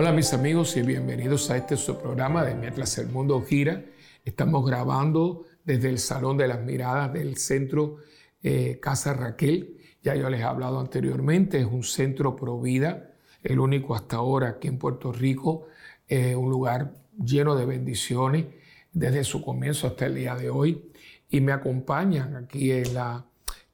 Hola mis amigos y bienvenidos a este su programa de Mientras el Mundo Gira. Estamos grabando desde el Salón de las Miradas del Centro eh, Casa Raquel. Ya yo les he hablado anteriormente, es un centro pro vida, el único hasta ahora aquí en Puerto Rico, eh, un lugar lleno de bendiciones desde su comienzo hasta el día de hoy. Y me acompañan aquí en la,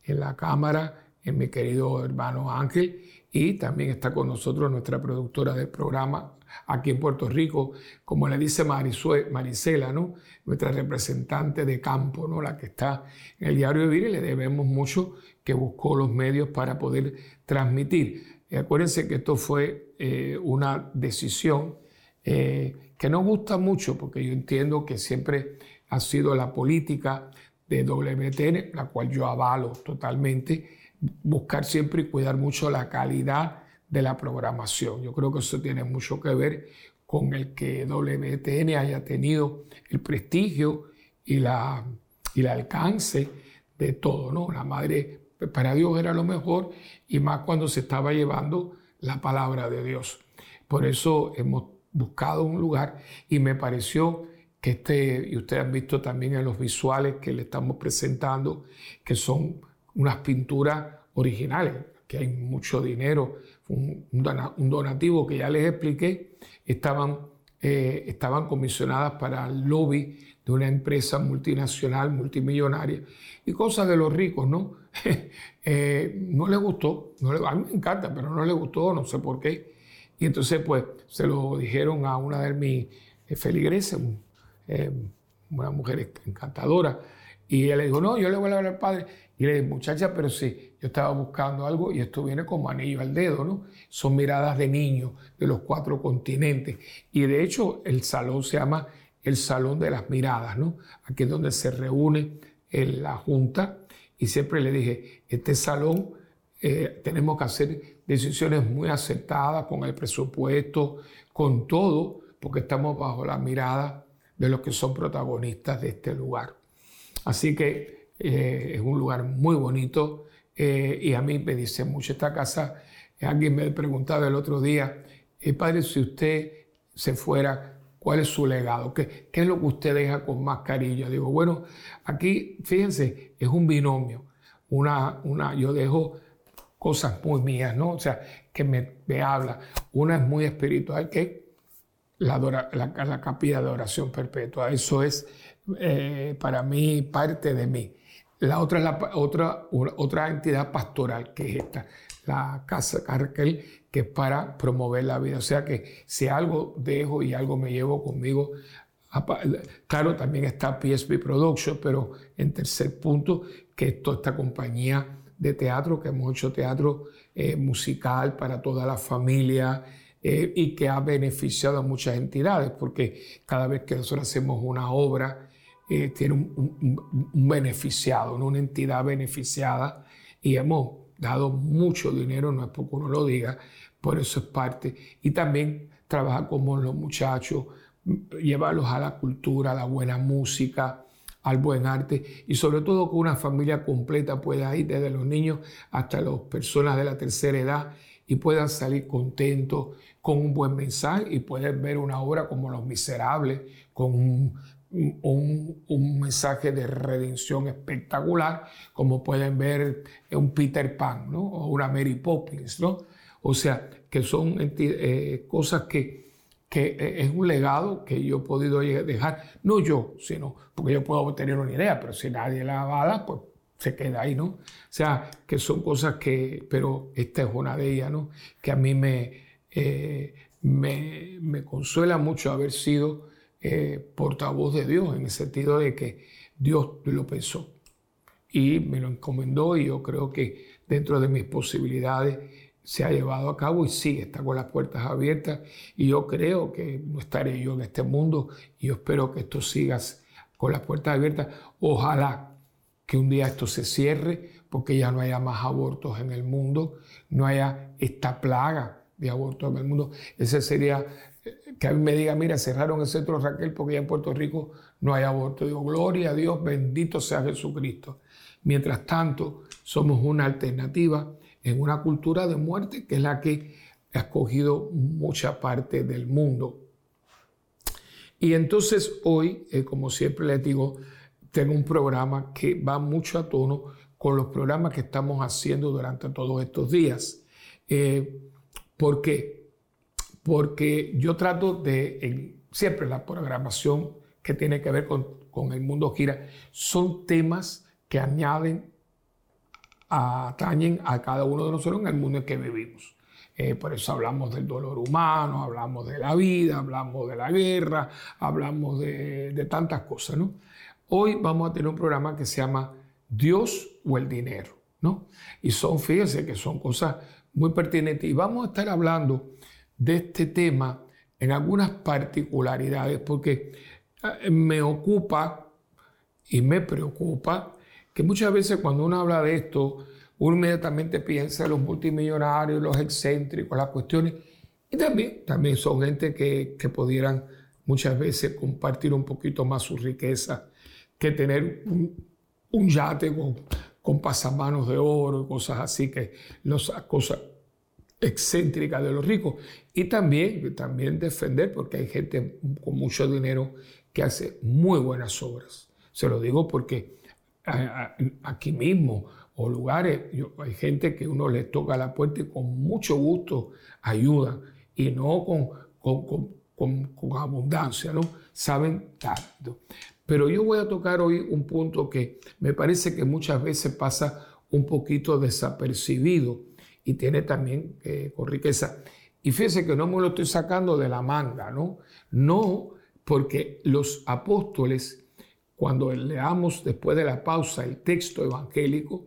en la cámara en mi querido hermano Ángel y también está con nosotros nuestra productora del programa aquí en Puerto Rico, como le dice Marisela, ¿no? nuestra representante de campo, la que está en el diario Vivir y le debemos mucho que buscó los medios para poder transmitir. acuérdense que esto fue eh, una decisión eh, que no gusta mucho, porque yo entiendo que siempre ha sido la política de WTN, la cual yo avalo totalmente, buscar siempre y cuidar mucho la calidad de la programación. Yo creo que eso tiene mucho que ver con el que WTN haya tenido el prestigio y, la, y el alcance de todo, ¿no? La madre para Dios era lo mejor y más cuando se estaba llevando la palabra de Dios. Por eso hemos buscado un lugar y me pareció que este, y ustedes han visto también en los visuales que le estamos presentando, que son unas pinturas originales, que hay mucho dinero, un, donativo que ya les expliqué, estaban, eh, estaban comisionadas para el lobby de una empresa multinacional, multimillonaria, y cosas de los ricos, ¿no? Eh, no les gustó, a mí me encanta, pero no les gustó, no sé por qué. Y entonces, pues, se lo dijeron a una de mis eh, feligreses, una mujer encantadora, y ella le dijo, no, yo le voy a hablar al padre. Y le dije, muchacha, pero sí, yo estaba buscando algo y esto viene como anillo al dedo, ¿no? Son miradas de niños de los cuatro continentes. Y de hecho, el salón se llama el Salón de las Miradas, ¿no? Aquí es donde se reúne la Junta. Y siempre le dije, este salón eh, tenemos que hacer decisiones muy acertadas con el presupuesto, con todo, porque estamos bajo la mirada de los que son protagonistas de este lugar. Así que eh, es un lugar muy bonito eh, y a mí me dice mucho esta casa. Alguien me preguntaba el otro día, eh, padre, si usted se fuera, ¿cuál es su legado? ¿Qué, ¿Qué, es lo que usted deja con más cariño? Digo, bueno, aquí, fíjense, es un binomio. Una, una, yo dejo cosas muy mías, ¿no? O sea, que me, me habla. Una es muy espiritual, que la, la, la capilla de oración perpetua. Eso es para mí parte de mí. La otra es la otra, otra entidad pastoral, que es esta, la Casa Carquel, que es para promover la vida. O sea que si algo dejo y algo me llevo conmigo, claro, también está PSP Production, pero en tercer punto, que es toda esta compañía de teatro, que hemos hecho teatro eh, musical para toda la familia, eh, y que ha beneficiado a muchas entidades, porque cada vez que nosotros hacemos una obra, eh, tiene un, beneficiado, una entidad beneficiada y hemos dado mucho dinero, no es porque uno lo diga, por eso es parte. Y también trabajar con los muchachos, llevarlos a la cultura, a la buena música, al buen arte y sobre todo que una familia completa pueda ir desde los niños hasta las personas de la tercera edad y puedan salir contentos con un buen mensaje y pueden ver una obra como Los Miserables, con un un, mensaje de redención espectacular, como pueden ver un Peter Pan ¿no? o una Mary Poppins. ¿no? O sea, que son eh, cosas que, que eh, es un legado que yo he podido dejar, no yo, sino porque yo puedo tener una idea, pero si nadie la avala, pues se queda ahí, ¿no? O sea, que son cosas que, pero esta es una de ellas, ¿no? Que a mí me, eh, me, me consuela mucho haber sido eh, portavoz de Dios, en el sentido de que Dios lo pensó y me lo encomendó y yo creo que dentro de mis posibilidades se ha llevado a cabo y sí, está con las puertas abiertas y yo creo que no estaré yo en este mundo y yo espero que esto siga con las puertas abiertas. Ojalá que un día esto se cierre porque ya no haya más abortos en el mundo, no haya esta plaga de abortos en el mundo. Ese sería que a mí me diga, mira, cerraron el centro Raquel porque ya en Puerto Rico no hay aborto. Digo, gloria a Dios, bendito sea Jesucristo. Mientras tanto, somos una alternativa en una cultura de muerte que es la que ha cogido mucha parte del mundo. Y entonces hoy, eh, como siempre les digo, tengo un programa que va mucho a tono con los programas que estamos haciendo durante todos estos días. Eh, ¿Por qué? Porque yo trato de, siempre la programación que tiene que ver con, con el mundo gira, son temas que añaden, atañen a cada uno de nosotros en el mundo en que vivimos. Eh, por eso hablamos del dolor humano, hablamos de la vida, hablamos de la guerra, hablamos de, de tantas cosas, ¿no? Hoy vamos a tener un programa que se llama Dios o el dinero, ¿no? Y son, fíjense que son cosas muy pertinentes. Y vamos a estar hablando de este tema en algunas particularidades, porque eh, me ocupa y me preocupa que muchas veces cuando uno habla de esto, uno inmediatamente piensa en los multimillonarios, los excéntricos, las cuestiones. Y también, también son gente que, que pudieran muchas veces compartir un poquito más su riqueza que tener un, yate con, con, pasamanos de oro y cosas así, que las cosas excéntricas de los ricos. Y también, también defender, porque hay gente con mucho dinero que hace muy buenas obras. Se lo digo porque aquí mismo o lugares, hay gente que uno le toca la puerta y con mucho gusto ayuda y no con, con, con, con abundancia, ¿no? Saben tanto. Pero yo voy a tocar hoy un punto que me parece que muchas veces pasa un poquito desapercibido y tiene también eh, con riqueza. Y fíjese que no me lo estoy sacando de la manga, ¿no? No porque los apóstoles, cuando leamos después de la pausa el texto evangélico,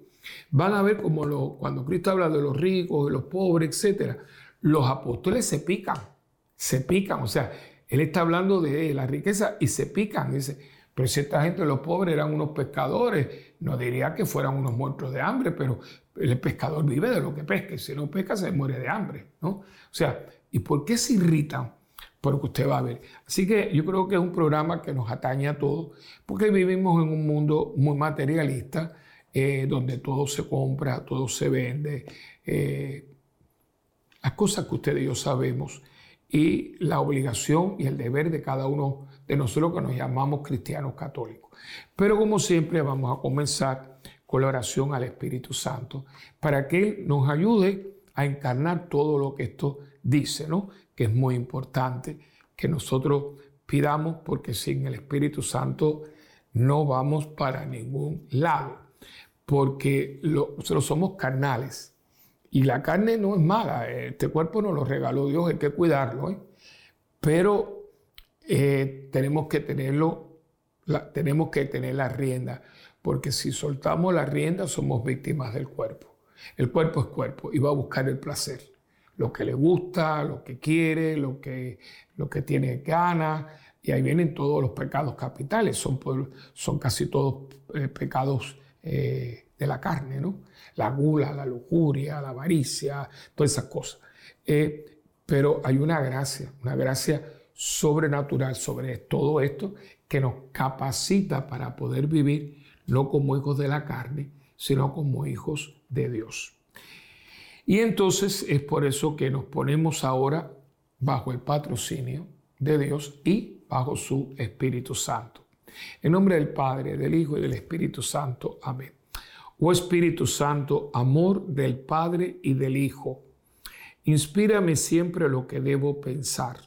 van a ver como lo, cuando Cristo habla de los ricos, de los pobres, etc., los apóstoles se pican, se pican, o sea, él está hablando de la riqueza y se pican, dice, pero si esta gente, los pobres, eran unos pescadores, no diría que fueran unos muertos de hambre, pero el pescador vive de lo que pesca si no pesca se muere de hambre, ¿no? O sea, ¿y por qué se irritan? Porque usted va a ver. Así que yo creo que es un programa que nos atañe a todos, porque vivimos en un mundo muy materialista, eh, donde todo se compra, todo se vende, eh, las cosas que usted y yo sabemos, y la obligación y el deber de cada uno de nosotros que nos llamamos cristianos católicos. Pero como siempre vamos a comenzar con la oración al Espíritu Santo para que Él nos ayude a encarnar todo lo que esto dice, ¿no? Que es muy importante que nosotros pidamos porque sin el Espíritu Santo no vamos para ningún lado, porque nosotros somos carnales y la carne no es mala, este cuerpo nos lo regaló Dios, hay que cuidarlo, ¿eh? pero eh, tenemos que tenerlo, tenemos que tener la rienda, porque si soltamos la rienda somos víctimas del cuerpo. El cuerpo es cuerpo y va a buscar el placer, lo que le gusta, lo que quiere, lo que, lo que tiene ganas, y ahí vienen todos los pecados capitales, son, son casi todos eh, pecados eh, de la carne, ¿no? La gula, la lujuria, la avaricia, todas esas cosas. pero hay una gracia, una gracia sobrenatural sobre todo esto que nos capacita para poder vivir no como hijos de la carne, sino como hijos de Dios. Y entonces es por eso que nos ponemos ahora bajo el patrocinio de Dios y bajo su Espíritu Santo. En nombre del Padre, del Hijo y del Espíritu Santo. Amén. Oh Espíritu Santo, amor del Padre y del Hijo, inspírame siempre lo que debo pensar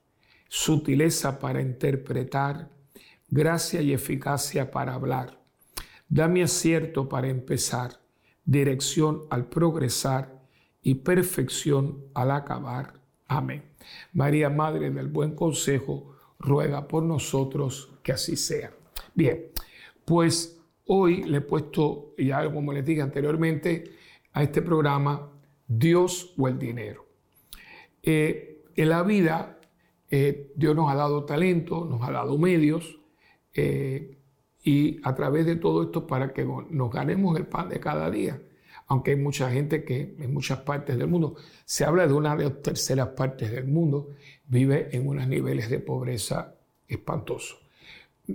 sutileza para interpretar, gracia y eficacia para hablar. Dame acierto para empezar, dirección al progresar y perfección al acabar. Amén. María, Madre del Buen Consejo, ruega por nosotros que así sea. Bien, pues hoy le he puesto, ya como les dije anteriormente, a este programa Dios o el dinero. Eh, en la vida eh, Dios nos ha dado talento, nos ha dado medios, eh, y a través de todo esto para que nos ganemos el pan de cada día. Aunque hay mucha gente que en muchas partes del mundo, se habla de una de las terceras partes del mundo, vive en unos niveles de pobreza espantosos.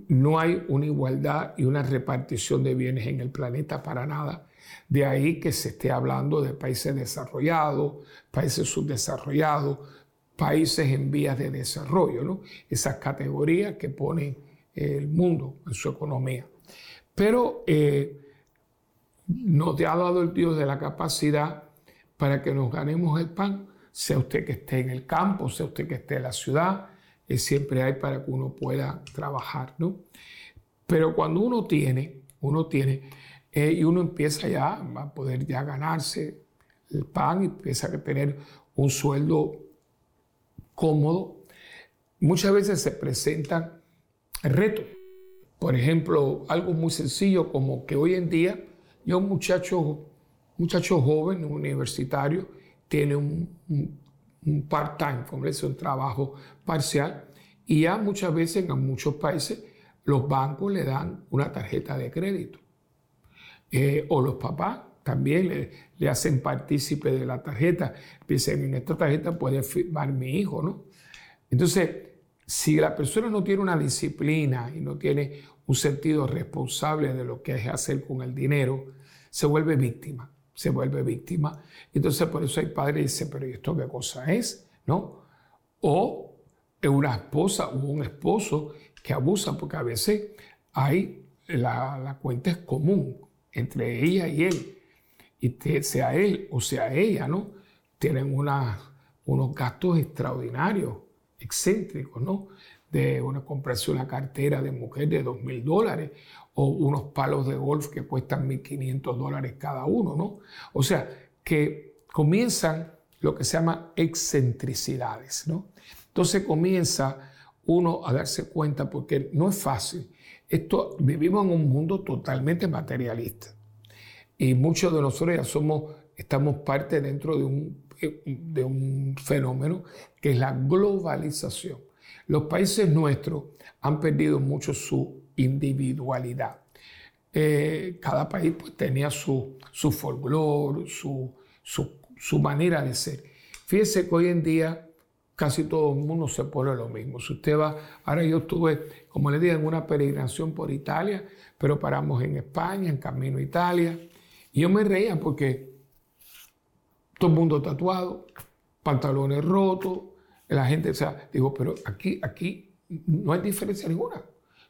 No hay una igualdad y una repartición de bienes en el planeta para nada. De ahí que se esté hablando de países desarrollados, países subdesarrollados, países en vías de desarrollo, ¿no? Esas categorías que pone el mundo en su economía. Pero eh, nos ha dado el Dios de la capacidad para que nos ganemos el pan, sea usted que esté en el campo, sea usted que esté en la ciudad, eh, siempre hay para que uno pueda trabajar, ¿no? Pero cuando uno tiene, uno tiene, eh, y uno empieza ya a poder ya ganarse el pan y empieza a tener un sueldo cómodo, muchas veces se presentan retos. Por ejemplo, algo muy sencillo como que hoy en día yo un muchacho, muchacho joven, universitario, tiene un, part-time, como es un trabajo parcial, y ya muchas veces en muchos países los bancos le dan una tarjeta de crédito. Eh, o los papás también le, hacen partícipe de la tarjeta. Dicen, en esta tarjeta puede firmar mi hijo, ¿no? Entonces, si la persona no tiene una disciplina y no tiene un sentido responsable de lo que es hacer con el dinero, se vuelve víctima, se vuelve víctima. Entonces por eso hay padres que dicen, pero ¿esto qué cosa es? ¿No? O una esposa o un esposo que abusa, porque a veces hay, la, la cuenta es común entre ella y él, y sea él o sea ella, ¿no? Tienen unos gastos extraordinarios excéntricos, ¿no? De una comprarse una cartera de mujer de dos mil dólares o unos palos de golf que cuestan 1.500 dólares cada uno, ¿no? O sea, que comienzan lo que se llama excentricidades, ¿no? Entonces comienza uno a darse cuenta porque no es fácil. Esto, vivimos en un mundo totalmente materialista y muchos de nosotros ya somos, estamos parte dentro de un de un fenómeno que es la globalización. Los países nuestros han perdido mucho su individualidad. Eh, cada país pues, tenía su, su folclore, su, su, manera de ser. Fíjese que hoy en día casi todo el mundo se pone lo mismo. Si usted va, ahora yo estuve, como le dije, en una peregrinación por Italia, pero paramos en España, en camino a Italia, y yo me reía porque todo el mundo tatuado, pantalones rotos, la gente, o sea, digo, pero aquí, aquí no hay diferencia ninguna.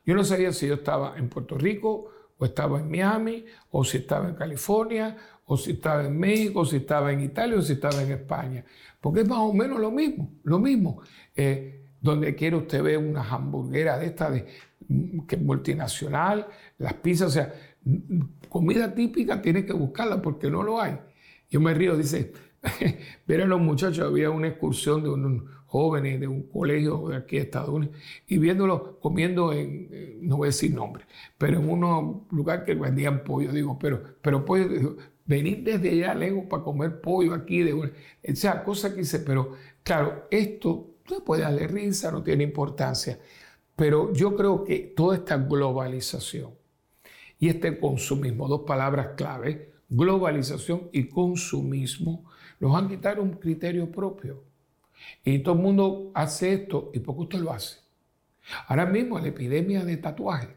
Yo no sabía si yo estaba en Puerto Rico, o estaba en Miami, o si estaba en California, o si estaba en México, o si estaba en Italia, o si estaba en España. Porque es más o menos lo mismo, lo mismo. Eh, donde quiere usted ver una hamburguera de esta de, que multinacional, las pizzas, o sea, comida típica tienes que buscarla porque no lo hay. Yo me río, dice, ver a los muchachos, había una excursión de unos jóvenes de un colegio de aquí de Estados Unidos y viéndolos comiendo en, no voy a decir nombre, pero en un lugar que vendían pollo. Digo, pero, pero pollo, venir desde allá lejos para comer pollo aquí, de una, esa cosa que dice, pero claro, esto no puede darle risa, no tiene importancia, pero yo creo que toda esta globalización y este consumismo, dos palabras clave, globalización y consumismo, nos han quitado un criterio propio. Y todo el mundo hace esto, ¿y por qué usted lo hace? Ahora mismo la epidemia de tatuaje.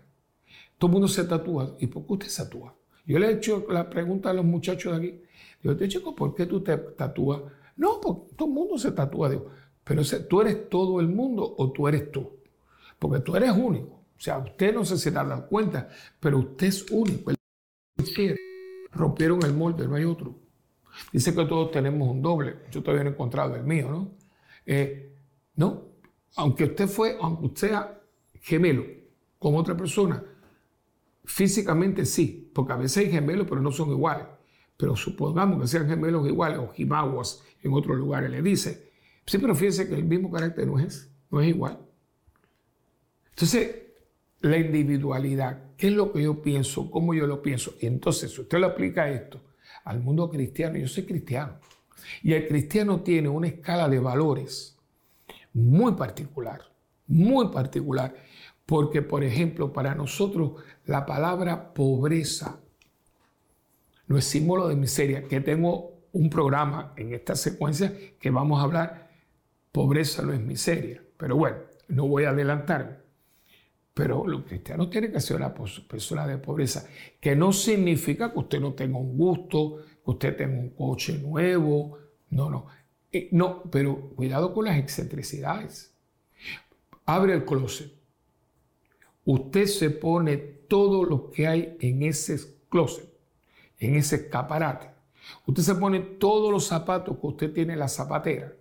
Todo el mundo se tatúa, ¿y por qué usted se tatúa? Yo le he hecho la pregunta a los muchachos de aquí. Digo, chico, ¿por qué tú te tatúas? No, porque todo el mundo se tatúa. Pero ¿tú eres todo el mundo o tú eres tú? Porque tú eres único. O sea, usted no sé si se da cuenta, pero usted es único. Rompieron el molde, no hay otro. Dice que todos tenemos un doble. Yo todavía no he encontrado el mío, ¿no? Eh, no, aunque usted fue, aunque usted sea gemelo con otra persona, físicamente sí, porque a veces hay gemelos, pero no son iguales. Pero supongamos que sean gemelos iguales o jimaguas en otros lugares, le dice. Sí, pero fíjese que el mismo carácter no es, no es igual. Entonces, la individualidad, qué es lo que yo pienso, cómo yo lo pienso. Y entonces, si usted lo aplica esto al mundo cristiano, yo soy cristiano, y el cristiano tiene una escala de valores muy particular, muy particular, porque por ejemplo para nosotros la palabra pobreza no es símbolo de miseria, que tengo un programa en esta secuencia que vamos a hablar, pobreza no es miseria, pero bueno, no voy a adelantarme. Pero los cristianos tienen que ser una persona de pobreza, que no significa que usted no tenga un gusto, que usted tenga un coche nuevo, no, no. Eh, no, pero cuidado con las excentricidades. Abre el closet. Usted se pone todo lo que hay en ese closet, en ese escaparate. Usted se pone todos los zapatos que usted tiene en la zapatera.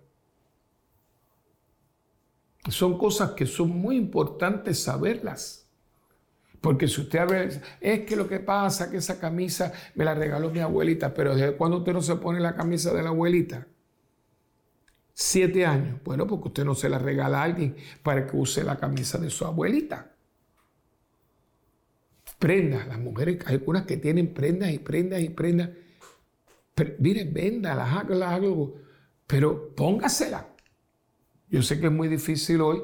Son cosas que son muy importantes saberlas. Porque si usted ve, es que lo que pasa que esa camisa me la regaló mi abuelita, pero ¿desde cuándo usted no se pone la camisa de la abuelita? Siete años. Bueno, porque usted no se la regala a alguien para que use la camisa de su abuelita. Prendas, las mujeres, hay algunas que tienen prendas y prendas y prendas. Pero, miren, véndalas, hágalas algo, pero póngasela. Yo sé que es muy difícil hoy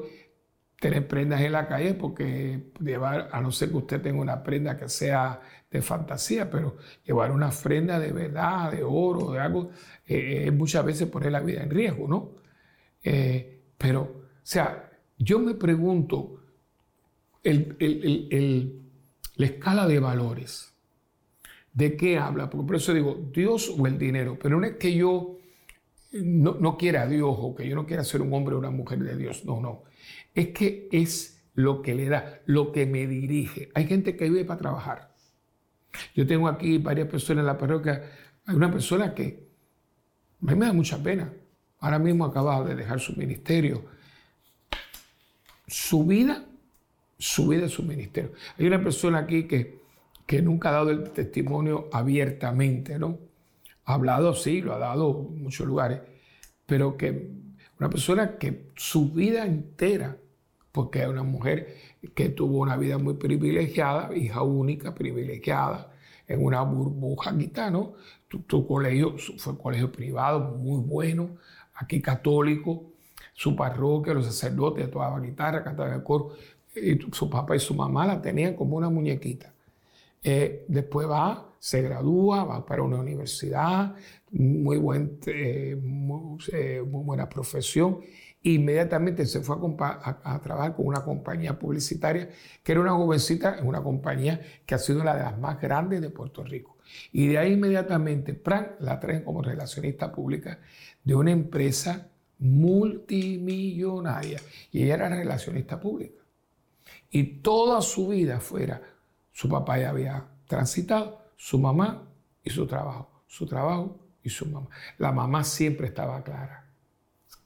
tener prendas en la calle porque llevar, a no ser que usted tenga una prenda que sea de fantasía, pero llevar una prenda de verdad, de oro, de algo, eh, es muchas veces poner la vida en riesgo, ¿no? Eh, pero, o sea, yo me pregunto, la escala de valores, ¿de qué habla? Porque por eso digo, Dios o el dinero, pero no es que yo no, no quiera a Dios o que yo no quiera ser un hombre o una mujer de Dios, no, no es que es lo que le da, lo que me dirige. Hay gente que vive para trabajar. Yo tengo aquí varias personas en la parroquia. Hay una persona que a mí me da mucha pena. Ahora mismo acaba de dejar su ministerio. Su vida, su vida es su ministerio. Hay una persona aquí que, que nunca ha dado el testimonio abiertamente, ¿no? Ha hablado, sí, lo ha dado en muchos lugares, pero que una persona que su vida entera porque es una mujer que tuvo una vida muy privilegiada, hija única, privilegiada, en una burbuja gitano. Tu, colegio fue un colegio privado muy bueno, aquí católico, su parroquia, los sacerdotes tocaban guitarra, cantaban el coro, y su papá y su mamá la tenían como una muñequita. Eh, después va, se gradúa, va para una universidad, muy, buen, eh, eh, muy buena profesión Inmediatamente se fue a, trabajar con una compañía publicitaria que era una jovencita, una compañía que ha sido una de las más grandes de Puerto Rico. Y de ahí inmediatamente Pran la traen como relacionista pública de una empresa multimillonaria. Y ella era relacionista pública. Y toda su vida fuera, su papá ya había transitado, su mamá y su trabajo, su trabajo y su mamá. La mamá siempre estaba clara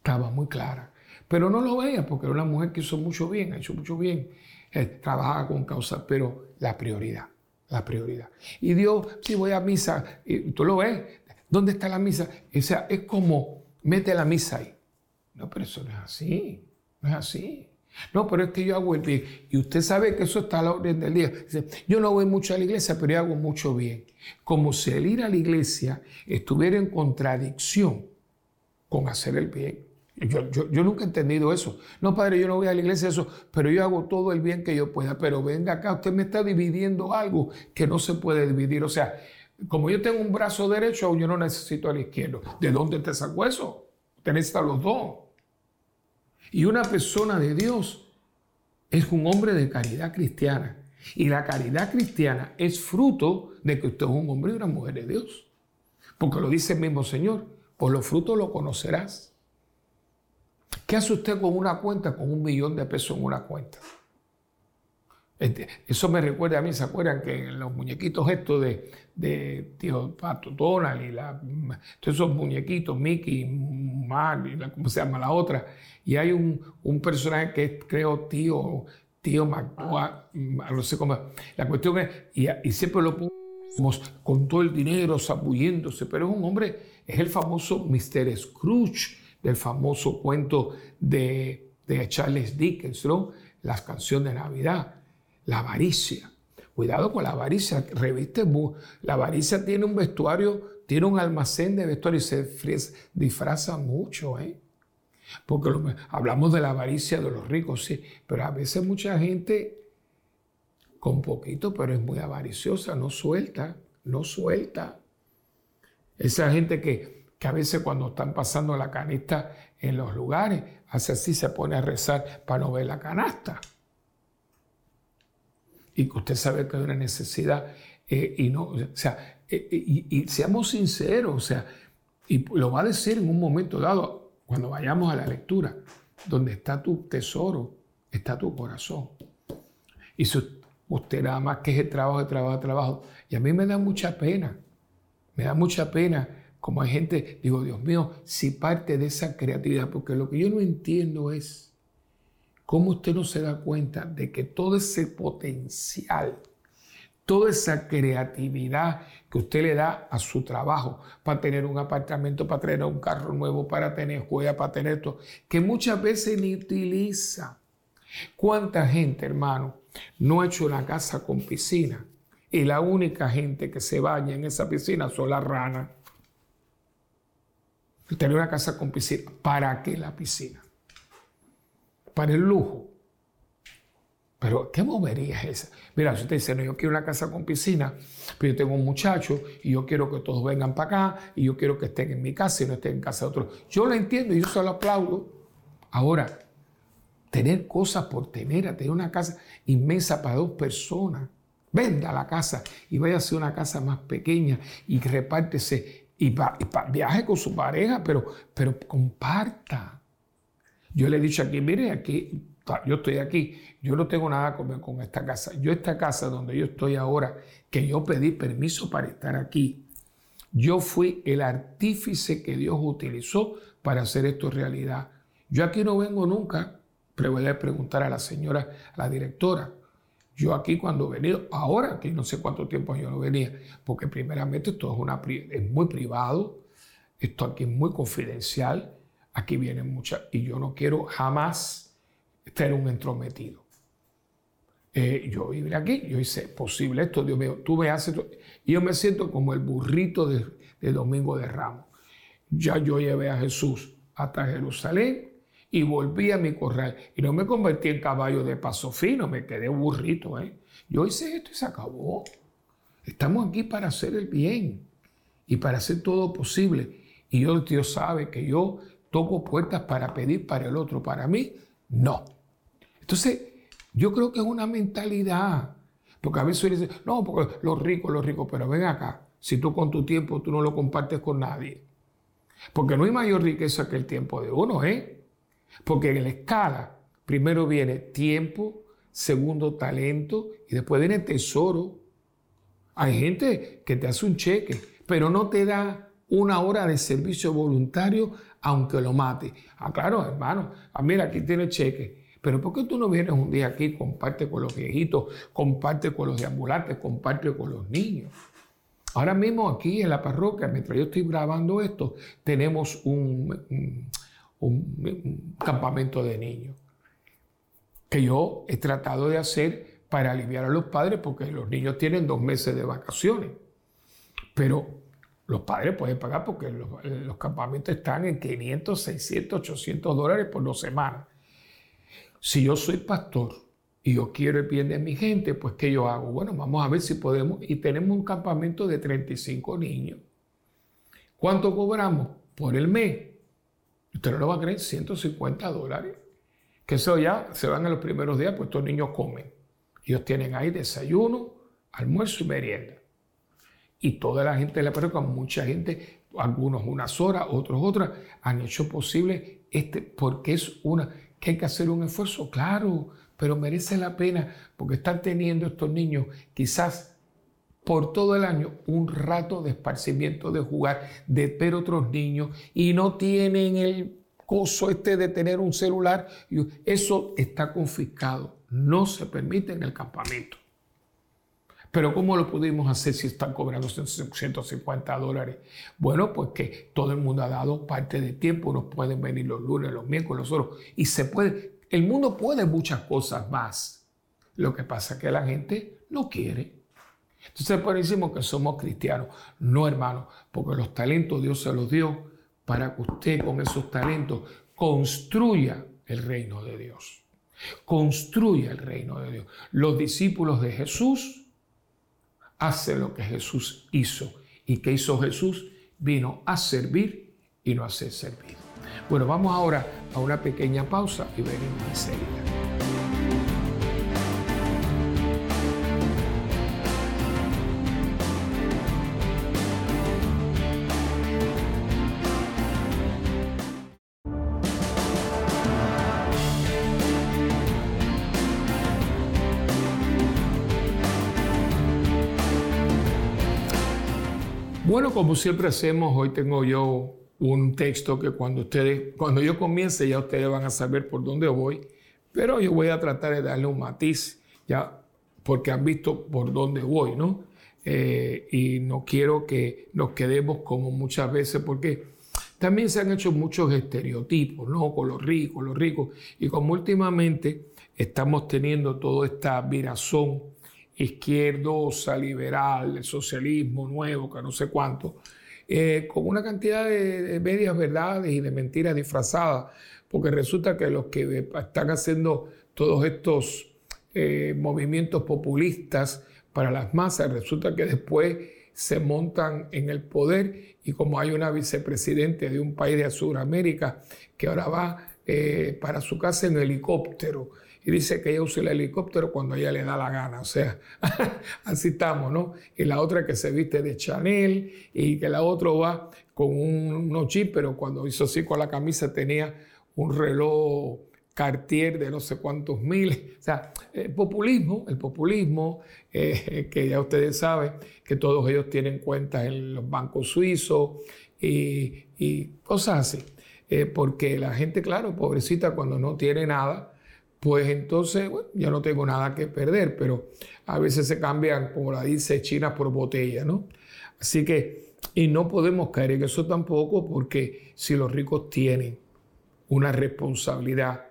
estaba muy clara. Pero no lo veía porque era una mujer que hizo mucho bien, ha hecho mucho bien, eh, trabajaba con causa, pero la prioridad, la prioridad. Y Dios, si voy a misa, y tú lo ves, ¿dónde está la misa? O sea, es como, mete la misa ahí. No, pero eso no es así, no es así. No, pero es que yo hago el bien. Y usted sabe que eso está a la orden del día. Dice, yo no voy mucho a la iglesia, pero yo hago mucho bien. Como si el ir a la iglesia estuviera en contradicción con hacer el bien. Yo, nunca he entendido eso. No, padre, yo no voy a la iglesia eso, pero yo hago todo el bien que yo pueda. Pero venga acá, usted me está dividiendo algo que no se puede dividir. O sea, como yo tengo un brazo derecho, yo no necesito al izquierdo. ¿De dónde te sacó eso? Usted necesita los dos. Y una persona de Dios es un hombre de caridad cristiana. Y la caridad cristiana es fruto de que usted es un hombre y una mujer de Dios. Porque lo dice el mismo Señor, por los frutos lo conocerás. ¿Qué hace usted con una cuenta con un millón de pesos en una cuenta? Eso me recuerda a mí, ¿se acuerdan que los muñequitos estos de, de tío Pato Donald y la, todos esos muñequitos, Mickey, Mar, y la, ¿cómo se llama la otra? Y hay un, un personaje que creo, tío, tío McDoa, no sé cómo. La cuestión es, y, y siempre lo ponemos con todo el dinero, zapulléndose, pero es un hombre, es el famoso Mr. Scrooge del famoso cuento de, Charles Dickens, ¿no? las canciones de Navidad, la avaricia. Cuidado con la avaricia, reviste, la avaricia tiene un vestuario, tiene un almacén de vestuario y se disfraza mucho. ¿eh? Porque hablamos de la avaricia de los ricos, sí, pero a veces mucha gente con poquito, pero es muy avariciosa, no suelta, no suelta. Esa gente que, que a veces cuando están pasando la canasta en los lugares, hace así, se pone a rezar para no ver la canasta. Y que usted sabe que hay una necesidad eh, y no, o sea, eh, y, seamos sinceros, o sea, y lo va a decir en un momento dado, cuando vayamos a la lectura, donde está tu tesoro, está tu corazón. Y si usted nada más que es el trabajo, de trabajo, de trabajo, y a mí me da mucha pena, me da mucha pena como hay gente, digo, Dios mío, si parte de esa creatividad, porque lo que yo no entiendo es cómo usted no se da cuenta de que todo ese potencial, toda esa creatividad que usted le da a su trabajo, para tener un apartamento, para tener un carro nuevo, para tener juega, para tener esto, que muchas veces ni utiliza. ¿Cuánta gente, hermano, no ha hecho una casa con piscina? Y la única gente que se baña en esa piscina son las ranas tener una casa con piscina. ¿Para qué la piscina? Para el lujo. Pero, ¿qué movería es esa? Mira, si usted dice, no, yo quiero una casa con piscina, pero yo tengo un muchacho y yo quiero que todos vengan para acá y yo quiero que estén en mi casa y no estén en casa de otros. Yo lo entiendo y yo se lo aplaudo. Ahora, tener cosas por tener, tener una casa inmensa para dos personas, venda la casa y vaya a hacer una casa más pequeña y repártese y, viaje con su pareja, pero, pero comparta. Yo le he dicho aquí, mire, aquí, yo estoy aquí, yo no tengo nada que con esta casa. Yo esta casa donde yo estoy ahora, que yo pedí permiso para estar aquí, yo fui el artífice que Dios utilizó para hacer esto realidad. Yo aquí no vengo nunca, pero voy a preguntar a la señora, a la directora, yo aquí cuando he venido, ahora que no sé cuánto tiempo yo no venía, porque primeramente esto es, es muy privado, esto aquí es muy confidencial, aquí vienen muchas, y yo no quiero jamás estar un entrometido. Eh, yo viví aquí, yo hice posible esto, Dios mío, tú me haces, y yo me siento como el burrito de Domingo de Ramos. Ya yo llevé a Jesús hasta Jerusalén, y volví a mi corral. Y no me convertí en caballo de paso fino, me quedé burrito. ¿eh? Yo hice esto y se acabó. Estamos aquí para hacer el bien y para hacer todo posible. Y Dios sabe que yo toco puertas para pedir para el otro. Para mí, no. Entonces, yo creo que es una mentalidad. Porque a veces dice, no, porque los ricos, los ricos, pero ven acá. Si tú con tu tiempo tú no lo compartes con nadie. Porque no hay mayor riqueza que el tiempo de uno, ¿eh? Porque en la escala primero viene tiempo, segundo talento y después viene tesoro. Hay gente que te hace un cheque, pero no te da una hora de servicio voluntario aunque lo mate. Ah, claro, hermano, ah, mira, aquí tiene cheque. Pero ¿por qué tú no vienes un día aquí, comparte con los viejitos, comparte con los deambulantes, comparte con los niños? Ahora mismo aquí en la parroquia, mientras yo estoy grabando esto, tenemos un, campamento de niños, que yo he tratado de hacer para aliviar a los padres porque los niños tienen dos meses de vacaciones. Pero los padres pueden pagar porque los, campamentos están en 500, 600, 800 dólares por dos semanas. Si yo soy pastor y yo quiero el bien de mi gente, pues ¿qué yo hago? Bueno, vamos a ver si podemos. Y tenemos un campamento de 35 niños. ¿Cuánto cobramos por el mes? Usted no lo va a creer, 150 dólares. Que eso ya se van en los primeros días, pues estos niños comen. Ellos tienen ahí desayuno, almuerzo y merienda. Y toda la gente de la parroquia, mucha gente, algunos unas horas, otros otras, han hecho posible este, porque es una, que hay que hacer un esfuerzo, claro, pero merece la pena porque están teniendo estos niños quizás por todo el año un rato de esparcimiento, de jugar, de ver otros niños y no tienen el coso este de tener un celular. Eso está confiscado, no se permite en el campamento. Pero ¿cómo lo pudimos hacer si están cobrando 150 dólares? Bueno, pues que todo el mundo ha dado parte de tiempo, unos pueden venir los lunes, los miércoles, los otros, y se puede, el mundo puede muchas cosas más. Lo que pasa es que la gente no quiere. Entonces por decimos que somos cristianos. No, hermano, porque los talentos Dios se los dio para que usted con esos talentos construya el reino de Dios. Construya el reino de Dios. Los discípulos de Jesús hacen lo que Jesús hizo. ¿Y que hizo Jesús? Vino a servir y no a ser servido. Bueno, vamos ahora a una pequeña pausa y venimos enseguida. Bueno, como siempre hacemos, hoy tengo yo un texto que cuando ustedes, cuando yo comience ya ustedes van a saber por dónde voy, pero yo voy a tratar de darle un matiz, ya, porque han visto por dónde voy, ¿no? Eh, y no quiero que nos quedemos como muchas veces, porque también se han hecho muchos estereotipos, ¿no? Con los ricos, los ricos, y como últimamente estamos teniendo toda esta virazón izquierdosa, liberal, el socialismo nuevo, que no sé cuánto, eh, con una cantidad de, medias verdades y de mentiras disfrazadas, porque resulta que los que están haciendo todos estos eh, movimientos populistas para las masas, resulta que después se montan en el poder y como hay una vicepresidente de un país de Sudamérica que ahora va eh, para su casa en helicóptero y dice que ella usa el helicóptero cuando ella le da la gana. O sea, así estamos, ¿no? Y la otra que se viste de Chanel y que la otra va con un, unos pero cuando hizo así con la camisa tenía un reloj Cartier de no sé cuántos miles. O sea, el populismo, el populismo, eh, que ya ustedes saben que todos ellos tienen cuentas en los bancos suizos y, y cosas así. Eh, porque la gente, claro, pobrecita, cuando no tiene nada, pues entonces, bueno, yo no tengo nada que perder, pero a veces se cambian, como la dice China, por botella, ¿no? Así que, y no podemos caer en eso tampoco, porque si los ricos tienen una responsabilidad,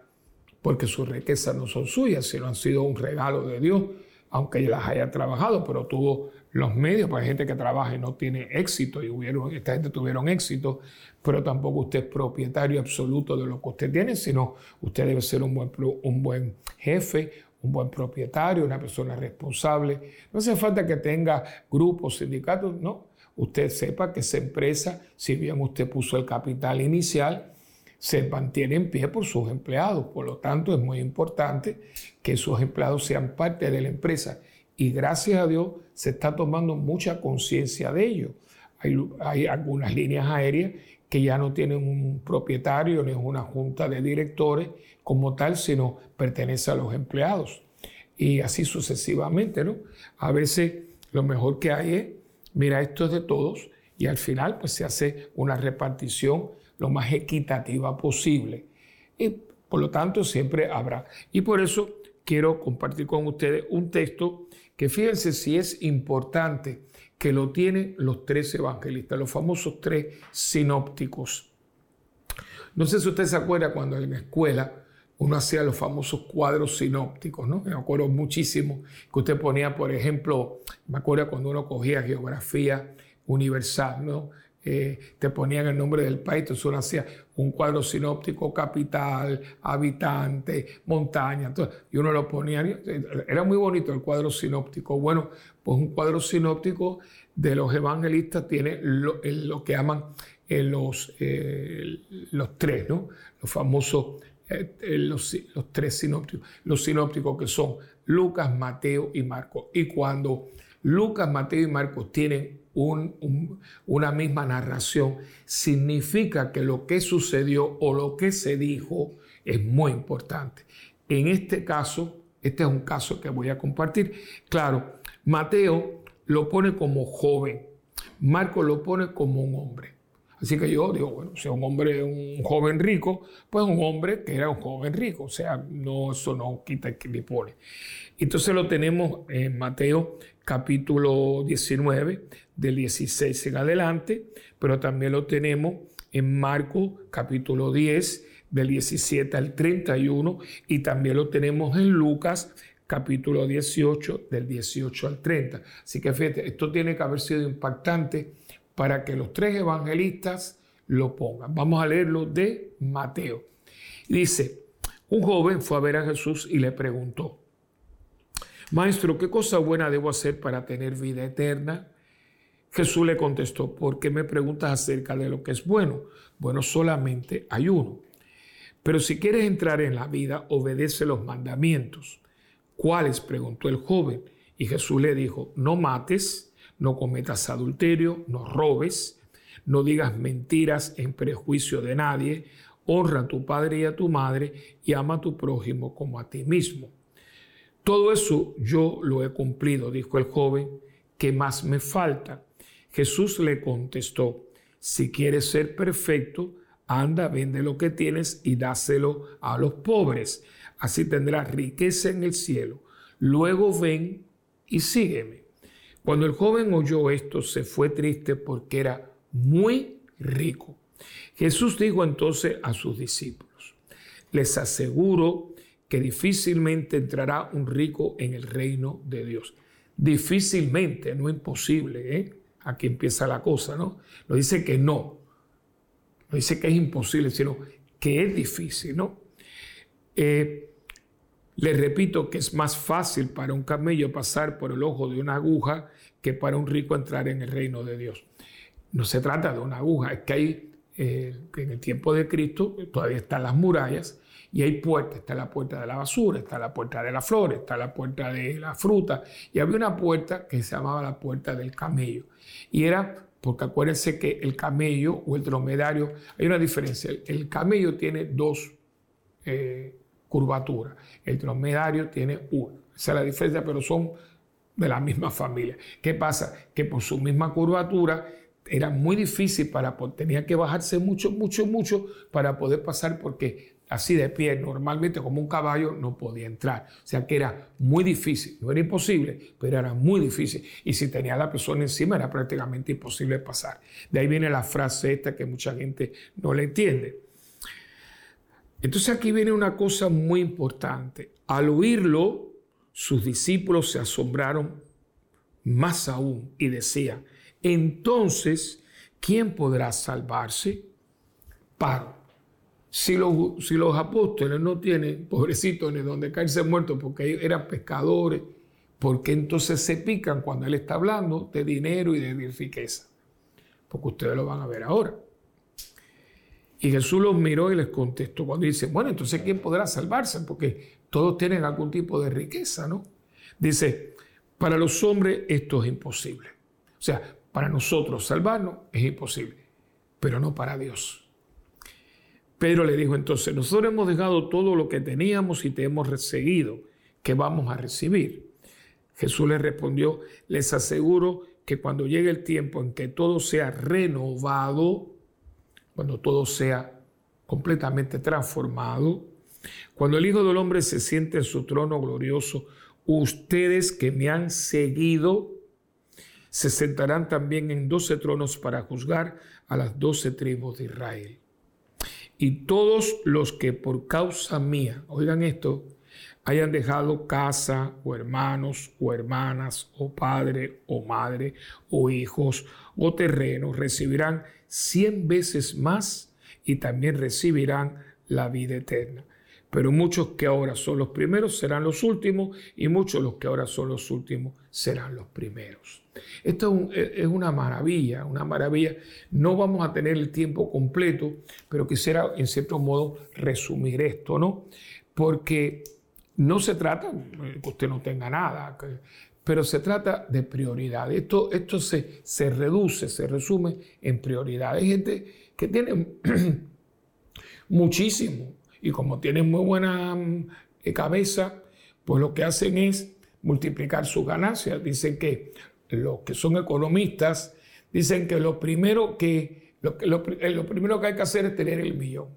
porque sus riquezas no son suyas, sino han sido un regalo de Dios, aunque las haya trabajado, pero tuvo los medios, para gente que trabaja y no tiene éxito, y hubieron, esta gente tuvieron éxito, pero tampoco usted es propietario absoluto de lo que usted tiene, sino usted debe ser un buen, un buen jefe, un buen propietario, una persona responsable. No hace falta que tenga grupos, sindicatos, no. Usted sepa que esa empresa, si bien usted puso el capital inicial, se mantiene en pie por sus empleados. Por lo tanto, es muy importante que sus empleados sean parte de la empresa. Y gracias a Dios se está tomando mucha conciencia de ello. Hay, algunas líneas aéreas que ya no tienen un propietario ni una junta de directores como tal, sino pertenece a los empleados. Y así sucesivamente, ¿no? A veces lo mejor que hay es, mira, esto es de todos y al final pues se hace una repartición lo más equitativa posible. Y por lo tanto siempre habrá. Y por eso quiero compartir con ustedes un texto que fíjense si es importante que lo tienen los tres evangelistas, los famosos tres sinópticos. No sé si usted se acuerda cuando en la escuela uno hacía los famosos cuadros sinópticos, ¿no? Me acuerdo muchísimo que usted ponía, por ejemplo, me acuerdo cuando uno cogía geografía universal, ¿no? Eh, te ponían el nombre del país, entonces uno hacía un cuadro sinóptico, capital, habitante, montaña, y uno lo ponía, era muy bonito el cuadro sinóptico. Bueno, pues un cuadro sinóptico de los evangelistas tiene lo, que llaman eh, los, eh, los tres, ¿no? Los famosos, los, los tres sinópticos, los sinópticos que son Lucas, Mateo y Marcos. Y cuando Lucas, Mateo y Marcos tienen una misma narración, significa que lo que sucedió o lo que se dijo es muy importante. En este caso, este es un caso que voy a compartir. Claro, Mateo lo pone como joven, Marcos lo pone como un hombre. Así que yo digo, bueno, si un hombre, un joven rico, pues un hombre que era un joven rico. O sea, no, eso no quita que le pone. Entonces lo tenemos en Mateo capítulo 19, del 16 en adelante, pero también lo tenemos en Marcos capítulo 10, del 17 al 31, y también lo tenemos en Lucas capítulo 18, del 18 al 30. Así que fíjate, esto tiene que haber sido impactante para que los tres evangelistas lo pongan. Vamos a leerlo de Mateo. dice, un joven fue a ver a Jesús y le preguntó, Maestro, ¿qué cosa buena debo hacer para tener vida eterna? Jesús le contestó, ¿por qué me preguntas acerca de lo que es bueno? Bueno, solamente hay uno. Pero si quieres entrar en la vida, obedece los mandamientos. ¿Cuáles? preguntó el joven. Y Jesús le dijo, no mates, no cometas adulterio, no robes, no digas mentiras en prejuicio de nadie, honra a tu padre y a tu madre y ama a tu prójimo como a ti mismo. Todo eso yo lo he cumplido, dijo el joven, ¿qué más me falta? Jesús le contestó, si quieres ser perfecto, anda, vende lo que tienes y dáselo a los pobres. Así tendrás riqueza en el cielo. Luego ven y sígueme. Cuando el joven oyó esto, se fue triste porque era muy rico. Jesús dijo entonces a sus discípulos, les aseguro que difícilmente entrará un rico en el reino de Dios. Difícilmente, no imposible, ¿eh? Aquí empieza la cosa, ¿no? No dice que no, no dice que es imposible, sino que es difícil, ¿no? Eh, le repito que es más fácil para un camello pasar por el ojo de una aguja que para un rico entrar en el reino de Dios. No se trata de una aguja, es que hay, eh, en el tiempo de Cristo todavía están las murallas y hay puertas, está la puerta de la basura, está la puerta de las flores, está la puerta de la fruta y había una puerta que se llamaba la puerta del camello y era porque acuérdense que el camello o el dromedario, hay una diferencia. El camello tiene dos eh, curvaturas, el dromedario tiene una. Esa es la diferencia, pero son de la misma familia. ¿Qué pasa? Que por su misma curvatura era muy difícil para tenía que bajarse mucho, mucho, mucho para poder pasar porque así de pie, normalmente como un caballo, no podía entrar. O sea que era muy difícil, no era imposible, pero era muy difícil. Y si tenía a la persona encima, era prácticamente imposible pasar. De ahí viene la frase esta que mucha gente no le entiende. Entonces aquí viene una cosa muy importante. Al oírlo, sus discípulos se asombraron más aún y decían, entonces, ¿quién podrá salvarse? Paro si los, si los apóstoles no tienen, pobrecitos, ni donde caerse muertos porque eran pescadores, porque entonces se pican cuando Él está hablando de dinero y de riqueza? Porque ustedes lo van a ver ahora. Y Jesús los miró y les contestó cuando dice, bueno, entonces ¿quién podrá salvarse? Porque todos tienen algún tipo de riqueza, ¿no? Dice, para los hombres esto es imposible. O sea, para nosotros salvarnos es imposible, pero no para Dios. Pedro le dijo entonces, nosotros hemos dejado todo lo que teníamos y te hemos seguido, ¿qué vamos a recibir? Jesús le respondió, les aseguro que cuando llegue el tiempo en que todo sea renovado, cuando todo sea completamente transformado, cuando el Hijo del Hombre se siente en su trono glorioso, ustedes que me han seguido, se sentarán también en doce tronos para juzgar a las doce tribus de Israel. Y todos los que por causa mía, oigan esto, hayan dejado casa o hermanos o hermanas o padre o madre o hijos o terrenos, recibirán cien veces más y también recibirán la vida eterna. Pero muchos que ahora son los primeros serán los últimos y muchos los que ahora son los últimos serán los primeros. Esto es una maravilla, una maravilla. No vamos a tener el tiempo completo, pero quisiera en cierto modo resumir esto, ¿no? Porque no se trata que usted no tenga nada, pero se trata de prioridad. Esto, esto se, se reduce, se resume en prioridad. Hay gente que tiene muchísimo y como tienen muy buena eh, cabeza, pues lo que hacen es multiplicar sus ganancias. Dicen que los que son economistas dicen que lo primero que, eh, lo primero que hay que hacer es tener el millón.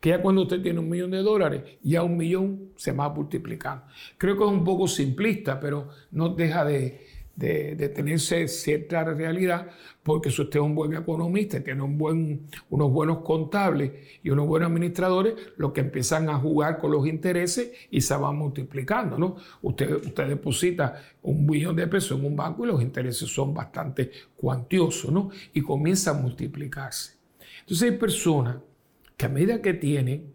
Que ya cuando usted tiene un millón de dólares, ya un millón se va multiplicando. Creo que es un poco simplista, pero no deja de, de, tenerse cierta realidad, porque si usted es un buen economista, tiene unos buenos contables y unos buenos administradores, lo que empiezan a jugar con los intereses y se van multiplicando, ¿no? Usted, usted deposita un billón de pesos en un banco y los intereses son bastante cuantiosos, ¿no? Y comienza a multiplicarse. Entonces hay personas que a medida que tienen,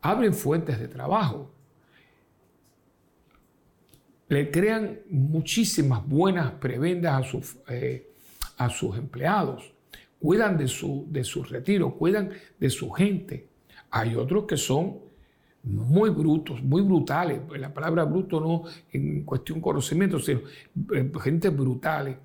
abren fuentes de trabajo, le crean muchísimas buenas prebendas a sus, eh, a sus empleados, cuidan de su, de su retiro, cuidan de su gente. Hay otros que son muy brutos, muy brutales. La palabra bruto no en cuestión conocimiento, sino eh, gente brutales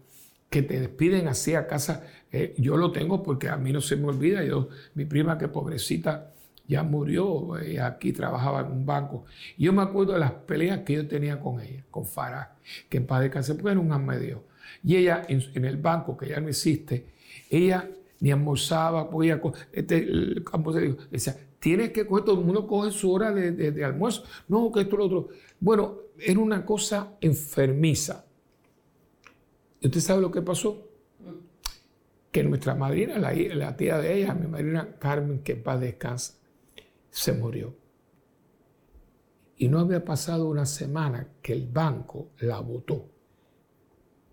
que te despiden así a casa. Eh, yo lo tengo porque a mí no se me olvida. Yo, mi prima que pobrecita ya murió, eh, aquí trabajaba en un banco. yo me acuerdo de las peleas que yo tenía con ella, con Farah, que en paz descanse, porque era un medio. Y ella en, el banco, que ya no existe, ella ni almorzaba, podía este, el campo se dijo, decía, tienes que coger, todo el mundo coge su hora de, almuerzo. No, que esto, lo otro. Bueno, era una cosa enfermiza. ¿Y usted sabe lo que pasó? Que nuestra madrina, la, tía de ella, mi madrina Carmen, que paz descansa, se murió. Y no había pasado una semana que el banco la votó.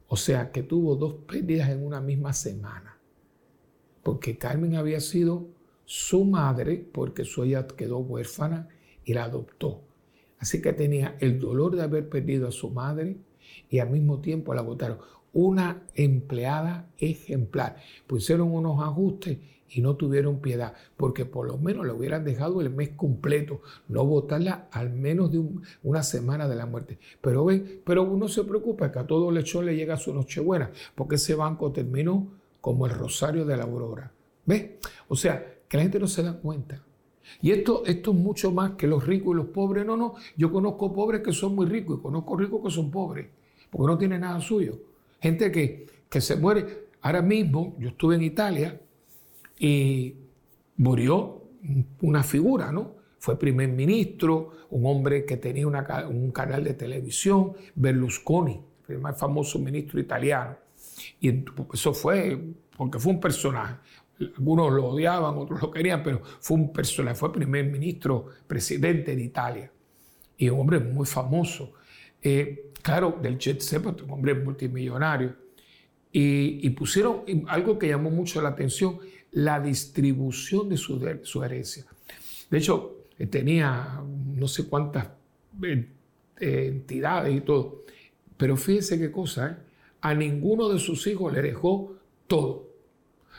O sea, que tuvo dos pérdidas en una misma semana. Porque Carmen había sido su madre, porque su hija quedó huérfana y la adoptó. Así que tenía el dolor de haber perdido a su madre y al mismo tiempo la votaron una empleada ejemplar. Pusieron unos ajustes y no tuvieron piedad, porque por lo menos le hubieran dejado el mes completo, no votarla al menos de una semana de la muerte. Pero ven, pero uno se preocupa que a todo lechón le llega su nochebuena, porque ese banco terminó como el rosario de la aurora. ¿Ves? O sea, que la gente no se da cuenta. Y esto, esto es mucho más que los ricos y los pobres. No, no, yo conozco pobres que son muy ricos y conozco ricos que son pobres, porque no tienen nada suyo. Gente que, que se muere. Ahora mismo yo estuve en Italia y murió una figura, ¿no? Fue primer ministro, un hombre que tenía un canal de televisión, Berlusconi, el más famoso ministro italiano. Y eso fue porque fue un personaje. Algunos lo odiaban, otros lo querían, pero fue un personaje, fue primer ministro, presidente de Italia. Y un hombre muy famoso. Eh, claro, del jet set, un hombre multimillonario. Y, pusieron algo que llamó mucho la atención, la distribución de su, su herencia. De hecho, eh, tenía no sé cuántas eh, entidades y todo. Pero fíjense qué cosa, a ninguno de sus hijos le dejó todo.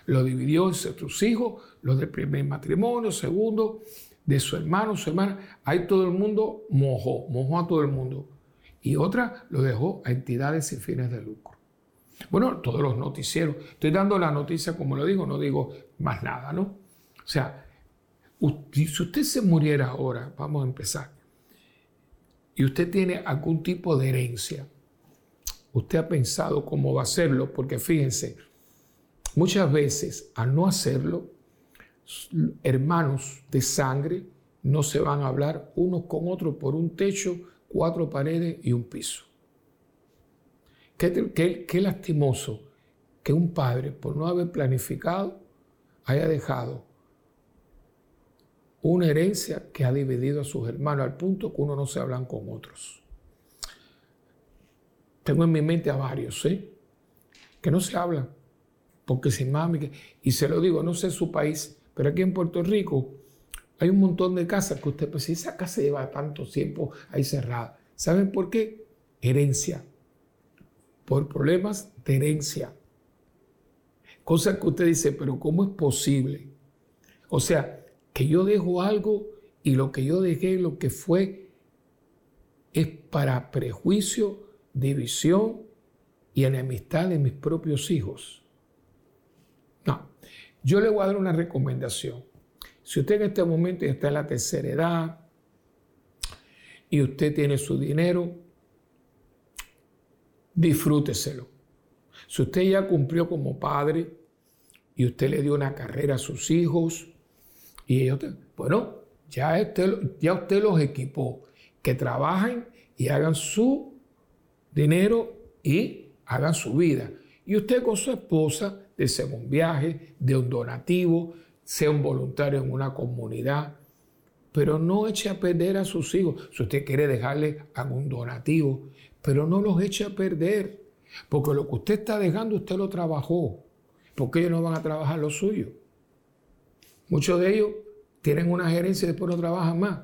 Lo dividió entre sus hijos, los del primer matrimonio, segundo, de su hermano, su hermana. Ahí todo el mundo mojó, mojó a todo el mundo y otra lo dejó a entidades sin fines de lucro. Bueno, todos los noticieros. Estoy dando la noticia como lo digo, no digo más nada, ¿no? O sea, si usted se muriera ahora, vamos a empezar, y usted tiene algún tipo de herencia, usted ha pensado cómo va a hacerlo, porque fíjense, muchas veces al no hacerlo, hermanos de sangre no se van a hablar unos con otros por un techo cuatro paredes y un piso. Qué, lastimoso que un padre, por no haber planificado, haya dejado una herencia que ha dividido a sus hermanos al punto que uno no se hablan con otros. Tengo en mi mente a varios, ¿eh? Que no se hablan, porque sin mami, y se lo digo, no sé su país, pero aquí en Puerto Rico hay un montón de casas que usted, pues si esa casa lleva tanto tiempo ahí cerrada. ¿Saben por qué? Herencia. Por problemas de herencia. Cosa que usted dice, pero ¿cómo es posible? O sea, que yo dejo algo y lo que yo dejé, lo que fue, es para prejuicio, división y enemistad de mis propios hijos. No, yo le voy a dar una recomendación. Si usted en este momento está en la tercera edad y usted tiene su dinero, disfrúteselo. Si usted ya cumplió como padre y usted le dio una carrera a sus hijos, y ellos, bueno, ya usted, ya usted los equipó, que trabajen y hagan su dinero y hagan su vida. Y usted con su esposa, de un viaje, de un donativo, sea un voluntario en una comunidad, pero no eche a perder a sus hijos. Si usted quiere dejarle algún donativo, pero no los eche a perder, porque lo que usted está dejando usted lo trabajó, porque ellos no van a trabajar lo suyo. Muchos de ellos tienen una gerencia y después no trabajan más.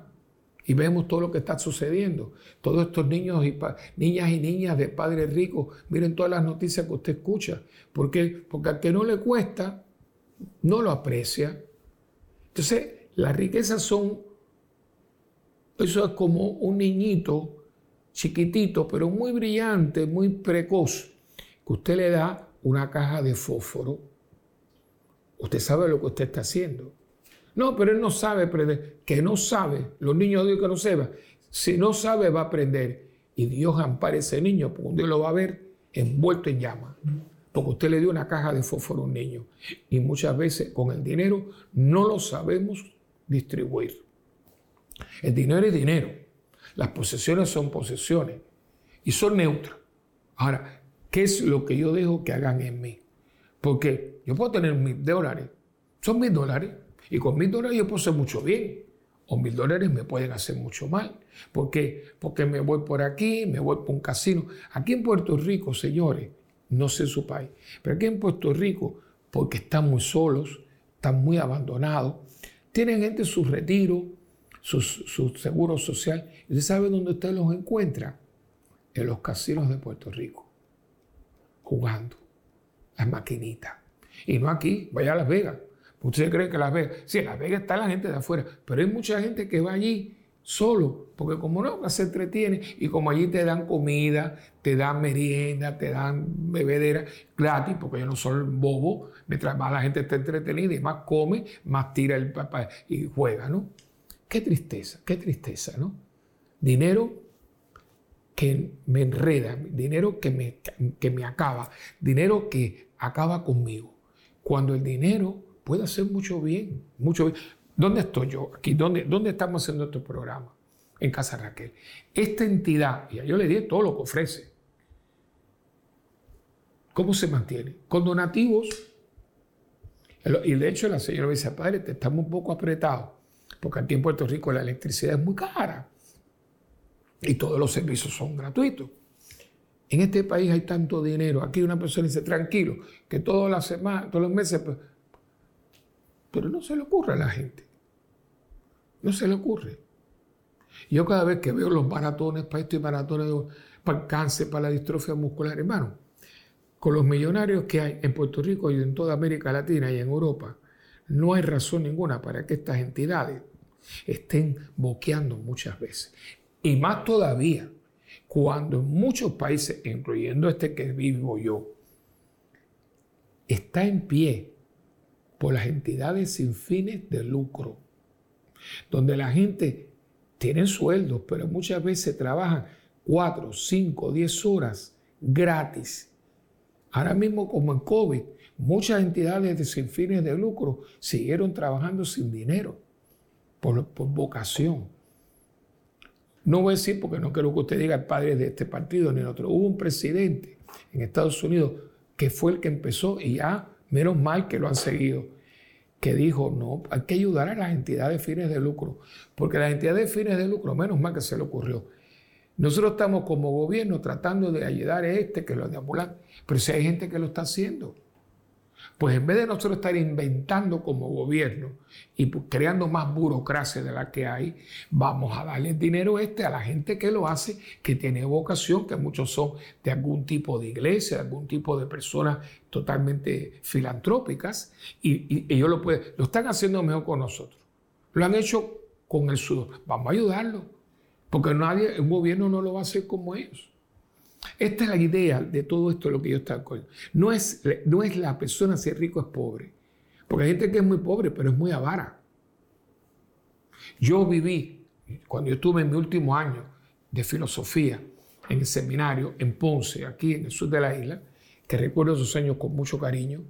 Y vemos todo lo que está sucediendo. Todos estos niños y niñas y niñas de padres ricos, miren todas las noticias que usted escucha. ¿Por qué? Porque al que no le cuesta, no lo aprecia. Entonces, las riquezas son, eso es como un niñito chiquitito, pero muy brillante, muy precoz, que usted le da una caja de fósforo. Usted sabe lo que usted está haciendo. No, pero él no sabe aprender. Que no sabe. Los niños de Dios que no sepan. Si no sabe, va a aprender. Y Dios ampara ese niño, porque día lo va a ver envuelto en llamas. Porque usted le dio una caja de fósforo a un niño. Y muchas veces con el dinero no lo sabemos distribuir. El dinero es dinero. Las posesiones son posesiones. Y son neutras. Ahora, ¿qué es lo que yo dejo que hagan en mí? Porque yo puedo tener mil dólares. Son mil dólares. Y con mil dólares yo puedo hacer mucho bien. O mil dólares me pueden hacer mucho mal. ¿Por qué? Porque me voy por aquí, me voy por un casino. Aquí en Puerto Rico, señores, no sé su país, pero aquí en Puerto Rico, porque están muy solos, están muy abandonados, tienen gente su retiro, su, seguro social. ¿Y usted sabe dónde usted los encuentra? En los casinos de Puerto Rico, jugando las maquinitas. Y no aquí, vaya a Las Vegas. Ustedes creen que Las Vegas, sí, en Las Vegas está la gente de afuera, pero hay mucha gente que va allí solo, porque como no, se entretiene y como allí te dan comida, te dan merienda, te dan bebedera gratis, porque yo no soy bobo, mientras más la gente está entretenida y más come, más tira el papá y juega, ¿no? Qué tristeza, qué tristeza, ¿no? Dinero que me enreda, dinero que me, que me acaba, dinero que acaba conmigo. Cuando el dinero puede hacer mucho bien, mucho bien. ¿Dónde estoy yo? Aquí, ¿dónde, dónde estamos haciendo este programa? En Casa Raquel. Esta entidad, y yo le di todo lo que ofrece. ¿Cómo se mantiene? Con donativos. Y de hecho la señora dice, padre, estamos un poco apretados, porque aquí en Puerto Rico la electricidad es muy cara y todos los servicios son gratuitos. En este país hay tanto dinero. Aquí una persona dice, tranquilo, que todas las semanas, todos los meses pues, pero no se le ocurre a la gente. No se le ocurre. Yo cada vez que veo los maratones para esto y maratones para el cáncer, para la distrofia muscular, hermano, con los millonarios que hay en Puerto Rico y en toda América Latina y en Europa, no hay razón ninguna para que estas entidades estén boqueando muchas veces. Y más todavía, cuando en muchos países, incluyendo este que vivo yo, está en pie por las entidades sin fines de lucro, donde la gente tiene sueldos, pero muchas veces trabajan 4, 5, 10 horas gratis. Ahora mismo como en COVID, muchas entidades de sin fines de lucro siguieron trabajando sin dinero, por, vocación. No voy a decir porque no quiero que usted diga el padre de este partido ni el otro. Hubo un presidente en Estados Unidos que fue el que empezó y ya menos mal que lo han seguido, que dijo, no, hay que ayudar a las entidades fines de lucro, porque las entidades fines de lucro, menos mal que se le ocurrió. Nosotros estamos como gobierno tratando de ayudar a este que lo deambulan, pero si hay gente que lo está haciendo, pues en vez de nosotros estar inventando como gobierno y creando más burocracia de la que hay, vamos a darle dinero este a la gente que lo hace, que tiene vocación, que muchos son de algún tipo de iglesia, de algún tipo de personas totalmente filantrópicas, y, ellos lo, pueden, lo están haciendo mejor con nosotros. Lo han hecho con el sudor. Vamos a ayudarlo, porque nadie, un gobierno no lo va a hacer como ellos. Esta es la idea de todo esto, lo que yo estaba con. No es, no es la persona si es rico es pobre. Porque hay gente que es muy pobre, pero es muy avara. Yo viví, cuando yo estuve en mi último año de filosofía en el seminario en Ponce, aquí en el sur de la isla, que recuerdo esos años con mucho cariño,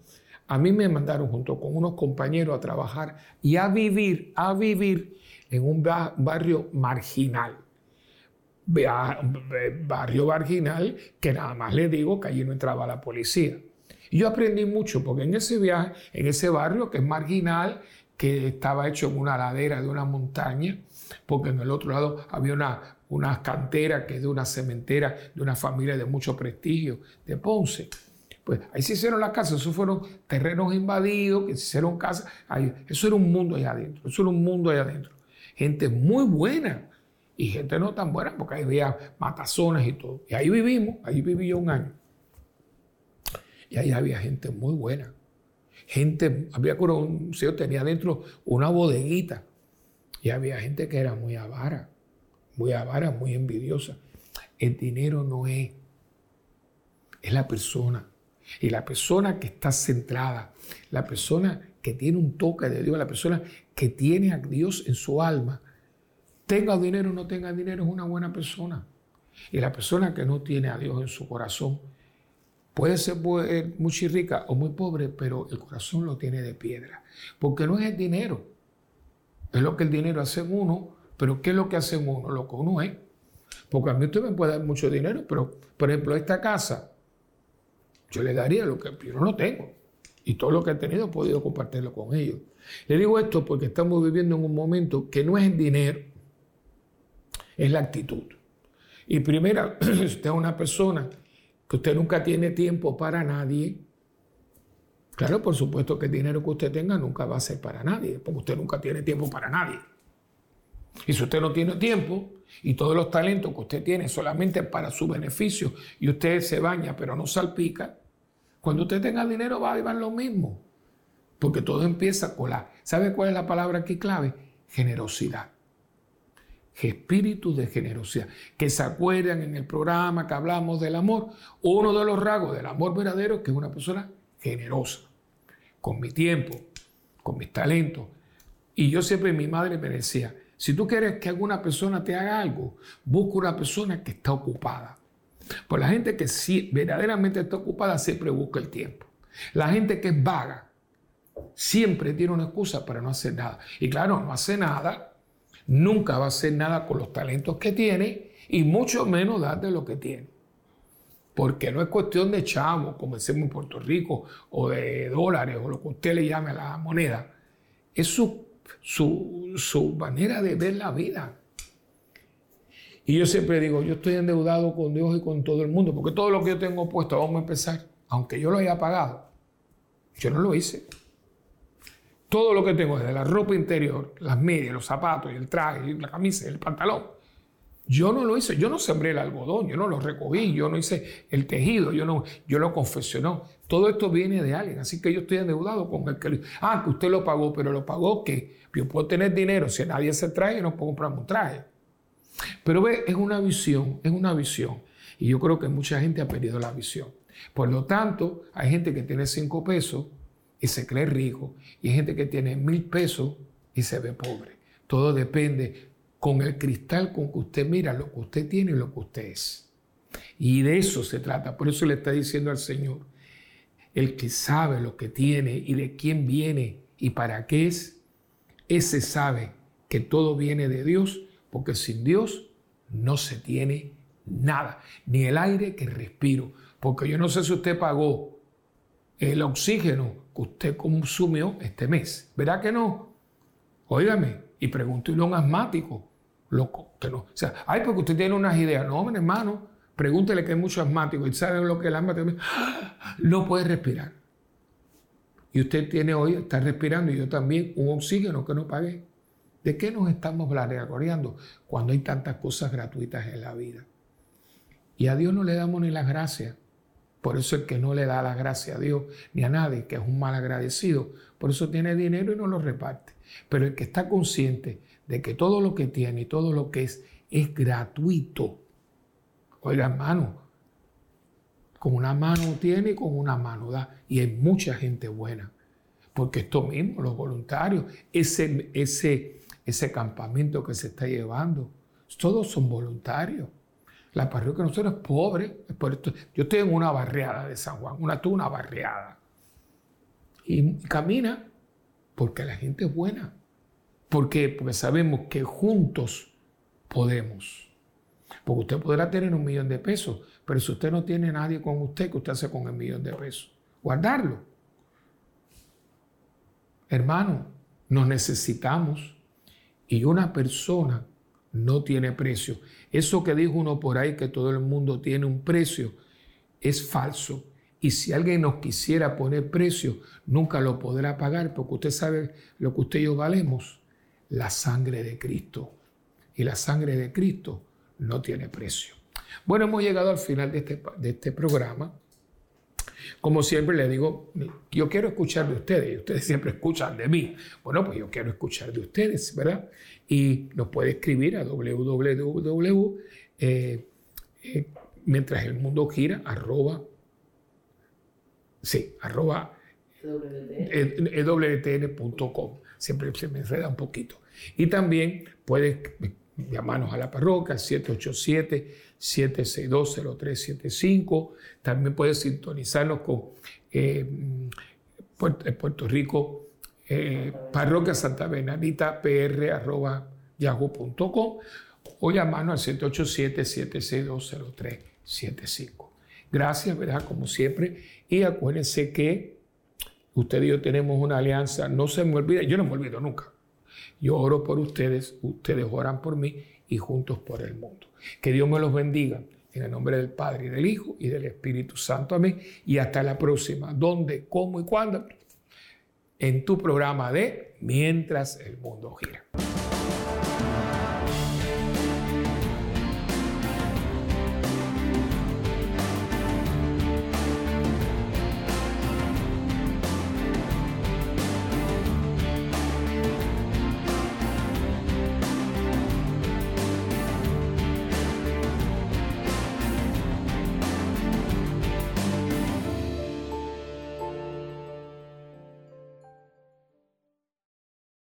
a mí me mandaron junto con unos compañeros a trabajar y a vivir, a vivir en un barrio marginal barrio marginal que nada más le digo que allí no entraba la policía. Y yo aprendí mucho porque en ese viaje, en ese barrio que es marginal, que estaba hecho en una ladera de una montaña, porque en el otro lado había una, una cantera que es de una cementera de una familia de mucho prestigio de Ponce. Pues ahí se hicieron las casas, esos fueron terrenos invadidos, que se hicieron casas. Ahí, eso era un mundo allá adentro, eso era un mundo allá adentro. Gente muy buena y gente no tan buena, porque ahí había matazones y todo. Y ahí vivimos, ahí viví yo un año. Y ahí había gente muy buena. Gente, había un señor tenía adentro una bodeguita. Y había gente que era muy avara, muy avara, muy envidiosa. El dinero no es, es la persona. Y la persona que está centrada, la persona que tiene un toque de Dios, la persona que tiene a Dios en su alma, tenga dinero o no tenga dinero, es una buena persona. Y la persona que no tiene a Dios en su corazón puede ser muy rica o muy pobre, pero el corazón lo tiene de piedra. Porque no es el dinero, es lo que el dinero hace en uno, pero ¿qué es lo que hace en uno? Lo que uno es. Porque a mí usted me puede dar mucho dinero, pero por ejemplo, esta casa, yo le daría lo que yo no tengo. Y todo lo que he tenido he podido compartirlo con ellos. Le digo esto porque estamos viviendo en un momento que no es el dinero, es la actitud. Y primero, si usted es una persona que usted nunca tiene tiempo para nadie, claro, por supuesto que el dinero que usted tenga nunca va a ser para nadie, porque usted nunca tiene tiempo para nadie. Y si usted no tiene tiempo y todos los talentos que usted tiene solamente para su beneficio y usted se baña pero no salpica, cuando usted tenga dinero va a llevar lo mismo. Porque todo empieza con la... ¿Sabe cuál es la palabra aquí clave? Generosidad. Espíritu de generosidad. Que se acuerdan en el programa que hablamos del amor. Uno de los rasgos del amor verdadero es que es una persona generosa. Con mi tiempo, con mis talentos. Y yo siempre, mi madre me decía, si tú quieres que alguna persona te haga algo, busca una persona que está ocupada. Pues la gente que sí, verdaderamente está ocupada siempre busca el tiempo. La gente que es vaga siempre tiene una excusa para no hacer nada. Y claro, no hace nada, nunca va a hacer nada con los talentos que tiene y mucho menos dar de lo que tiene. Porque no es cuestión de chavo, como decimos en Puerto Rico, o de dólares, o lo que usted le llame a la moneda. Es su su, manera de ver la vida. Y yo siempre digo, yo estoy endeudado con Dios y con todo el mundo, porque todo lo que yo tengo puesto, vamos a empezar, aunque yo lo haya pagado, yo no lo hice. Todo lo que tengo, desde la ropa interior, las medias, los zapatos, el traje, la camisa, el pantalón, yo no lo hice, yo no sembré el algodón, yo no lo recogí, yo no hice el tejido, yo no, yo lo confeccionó. Todo esto viene de alguien, así que yo estoy endeudado con el que ah, que usted lo pagó, pero lo pagó que yo puedo tener dinero, si nadie se trae, no puedo comprarme un traje. Pero ve, es una visión, es una visión. Y yo creo que mucha gente ha perdido la visión. Por lo tanto, hay gente que tiene cinco pesos y se cree rico, y hay gente que tiene mil pesos y se ve pobre. Todo depende con el cristal con que usted mira lo que usted tiene y lo que usted es. Y de eso se trata. Por eso le está diciendo al Señor, el que sabe lo que tiene y de quién viene y para qué es, ese sabe que todo viene de Dios, porque sin Dios no se tiene nada, ni el aire que respiro. Porque yo no sé si usted pagó el oxígeno que usted consumió este mes. ¿Verdad que no? Óigame, y pregúntele a un asmático loco, que no. O sea, ay, porque usted tiene unas ideas. No, hermano, pregúntele que hay mucho asmático y sabe lo que el asma No puede respirar. Y usted tiene hoy, está respirando, y yo también, un oxígeno que no pagué. ¿De qué nos estamos vanagloriando cuando hay tantas cosas gratuitas en la vida? Y a Dios no le damos ni las gracias. Por eso el que no le da la gracia a Dios ni a nadie, que es un mal agradecido, por eso tiene dinero y no lo reparte. Pero el que está consciente de que todo lo que tiene y todo lo que es es gratuito. Oiga, hermano, con una mano tiene y con una mano da. Y hay mucha gente buena. Porque esto mismo, los voluntarios, ese, ese, ese campamento que se está llevando, todos son voluntarios. La parroquia nosotros es pobre. por esto. Yo estoy en una barriada de San Juan, una, una barriada. Y camina porque la gente es buena. ¿Por? Porque sabemos que juntos podemos. Porque usted podrá tener un millón de pesos, pero si usted no tiene nadie con usted, ¿qué usted hace con el millón de pesos? Guardarlo. Hermano, nos necesitamos y una persona no tiene precio. Eso que dijo uno por ahí, que todo el mundo tiene un precio, es falso. Y si alguien nos quisiera poner precio, nunca lo podrá pagar, porque usted sabe lo que usted y yo valemos, la sangre de Cristo. Y la sangre de Cristo no tiene precio. Bueno, hemos llegado al final de este, de este programa. Como siempre le digo, yo quiero escuchar de ustedes, y ustedes siempre escuchan de mí. Bueno, pues yo quiero escuchar de ustedes, ¿verdad? Y nos puede escribir a www, eh, eh, mientras el mundo gira, arroba, sí, arroba ewtn.com. Siempre se me enreda un poquito. Y también puedes llamarnos a la parroquia, 787-762-0375. También puedes sintonizarnos con eh, Puerto, Rico, eh, parroquia Santa Benanita, pr, yahoo.com o llamarnos al 787-762-0375. Gracias, ¿verdad? Como siempre. Y acuérdense que usted y yo tenemos una alianza. No se me olvide, yo no me olvido nunca. Yo oro por ustedes, ustedes oran por mí y juntos por el mundo. Que Dios me los bendiga. En el nombre del Padre, y del Hijo y del Espíritu Santo. Amén. Y hasta la próxima. ¿Dónde, cómo y cuándo? En tu programa de Mientras el mundo gira.